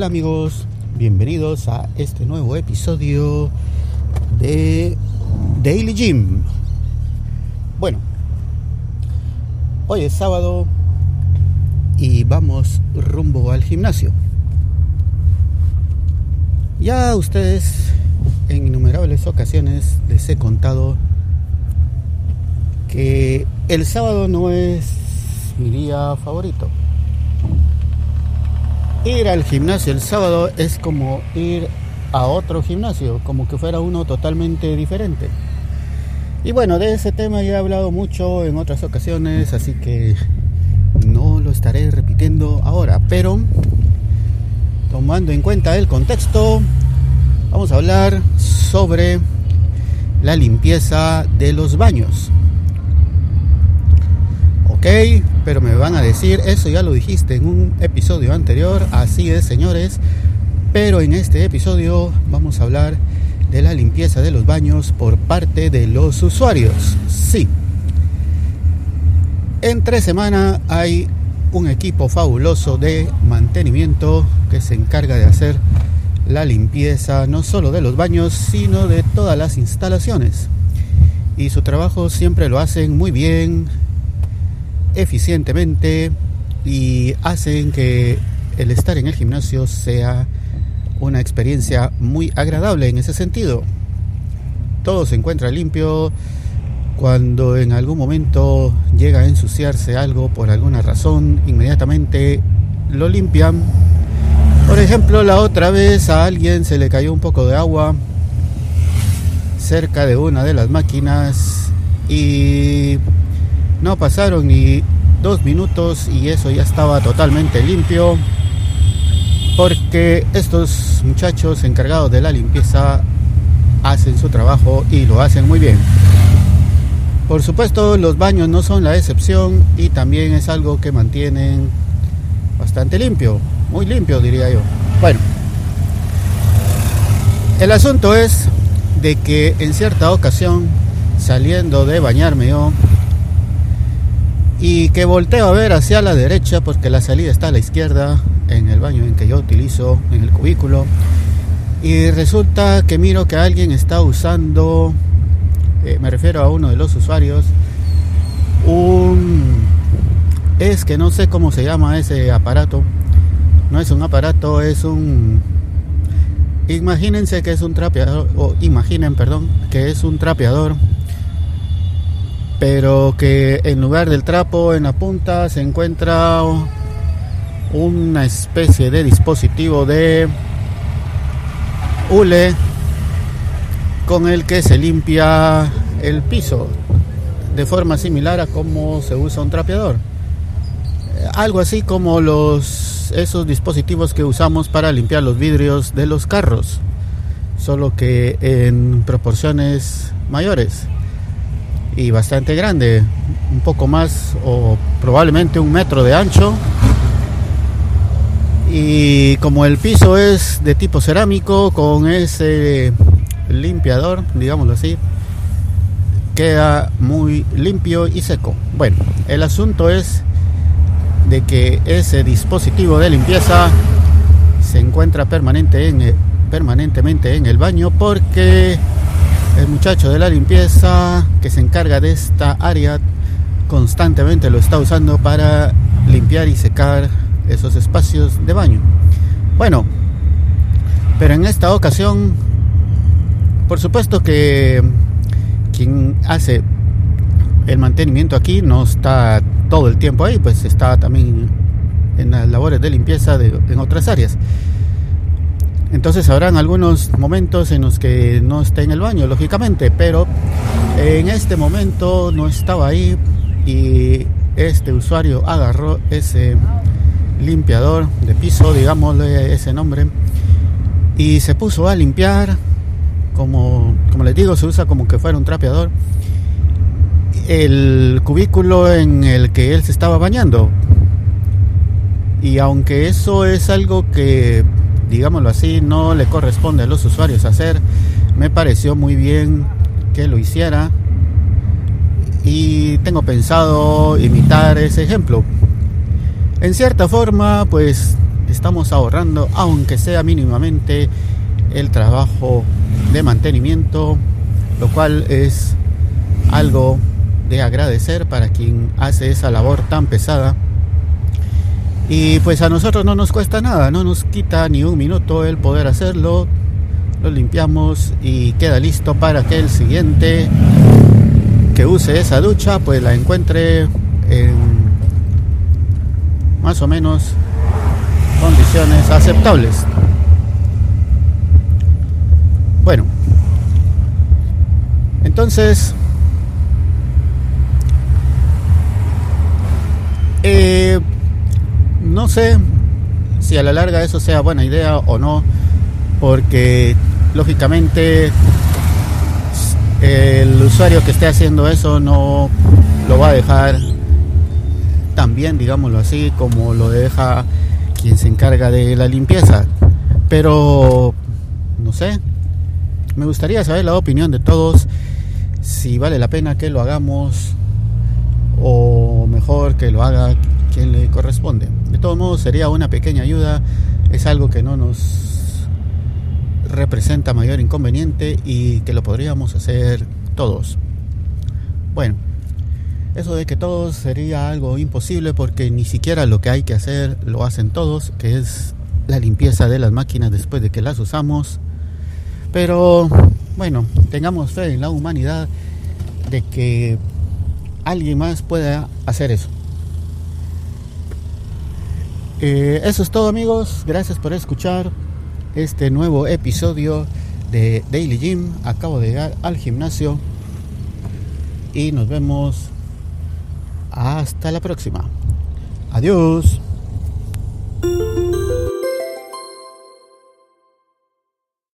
Hola amigos, bienvenidos a este nuevo episodio de Daily Gym. Bueno, hoy es sábado y vamos rumbo al gimnasio. Ya ustedes en innumerables ocasiones les he contado que el sábado no es mi día favorito ir al gimnasio el sábado es como ir a otro gimnasio, como que fuera uno totalmente diferente. Y bueno, de ese tema ya he hablado mucho en otras ocasiones, así que no lo estaré repitiendo ahora, pero tomando en cuenta el contexto, vamos a hablar sobre la limpieza de los baños. Ok, pero me van a decir, eso ya lo dijiste en un episodio anterior, así es señores, pero en este episodio vamos a hablar de la limpieza de los baños por parte de los usuarios. Sí, en tres semanas hay un equipo fabuloso de mantenimiento que se encarga de hacer la limpieza no solo de los baños, sino de todas las instalaciones. Y su trabajo siempre lo hacen muy bien, eficientemente y hacen que el estar en el gimnasio sea una experiencia muy agradable en ese sentido. Todo se encuentra limpio. Cuando en algún momento llega a ensuciarse algo por alguna razón, inmediatamente lo limpian. Por ejemplo, la otra vez a alguien se le cayó un poco de agua cerca de una de las máquinas y no pasaron ni dos minutos y eso ya estaba totalmente limpio. Porque estos muchachos encargados de la limpieza hacen su trabajo y lo hacen muy bien. Por supuesto, los baños no son la excepción y también es algo que mantienen bastante limpio, muy limpio diría yo. Bueno, el asunto es de que en cierta ocasión, saliendo de bañarme yo, y que volteo a ver hacia la derecha porque la salida está a la izquierda en el baño en que yo utilizo en el cubículo. Y resulta que miro que alguien está usando eh, me refiero a uno de los usuarios un es que no sé cómo se llama ese aparato. No es un aparato es un imagínense que es un trapeador o imaginen perdón que es un trapeador pero que en lugar del trapo en la punta se encuentra una especie de dispositivo de hule con el que se limpia el piso de forma similar a como se usa un trapeador. Algo así como los esos dispositivos que usamos para limpiar los vidrios de los carros, solo que en proporciones mayores y bastante grande, un poco más o probablemente un metro de ancho. Y como el piso es de tipo cerámico con ese limpiador, digámoslo así, queda muy limpio y seco. Bueno, el asunto es de que ese dispositivo de limpieza se encuentra permanente en, permanentemente en el baño porque el muchacho de la limpieza que se encarga de esta área constantemente lo está usando para limpiar y secar esos espacios de baño. Bueno, pero en esta ocasión, por supuesto que quien hace el mantenimiento aquí no está todo el tiempo ahí, pues está también en las labores de limpieza de, en otras áreas. Entonces habrán algunos momentos en los que no esté en el baño, lógicamente, pero en este momento no estaba ahí y este usuario agarró ese limpiador de piso, digámosle ese nombre, y se puso a limpiar, como, como les digo, se usa como que fuera un trapeador, el cubículo en el que él se estaba bañando. Y aunque eso es algo que digámoslo así, no le corresponde a los usuarios hacer. Me pareció muy bien que lo hiciera y tengo pensado imitar ese ejemplo. En cierta forma, pues estamos ahorrando, aunque sea mínimamente, el trabajo de mantenimiento, lo cual es algo de agradecer para quien hace esa labor tan pesada. Y pues a nosotros no nos cuesta nada, no nos quita ni un minuto el poder hacerlo. Lo limpiamos y queda listo para que el siguiente que use esa ducha pues la encuentre en más o menos condiciones aceptables. Bueno, entonces, eh, no sé si a la larga eso sea buena idea o no, porque lógicamente el usuario que esté haciendo eso no lo va a dejar tan bien, digámoslo así, como lo deja quien se encarga de la limpieza. Pero, no sé, me gustaría saber la opinión de todos, si vale la pena que lo hagamos o mejor que lo haga quien le corresponde. De todos modos, sería una pequeña ayuda, es algo que no nos representa mayor inconveniente y que lo podríamos hacer todos. Bueno, eso de que todos sería algo imposible porque ni siquiera lo que hay que hacer lo hacen todos, que es la limpieza de las máquinas después de que las usamos. Pero bueno, tengamos fe en la humanidad de que alguien más pueda hacer eso. Eh, eso es todo amigos, gracias por escuchar este nuevo episodio de Daily Gym. Acabo de llegar al gimnasio y nos vemos hasta la próxima. Adiós.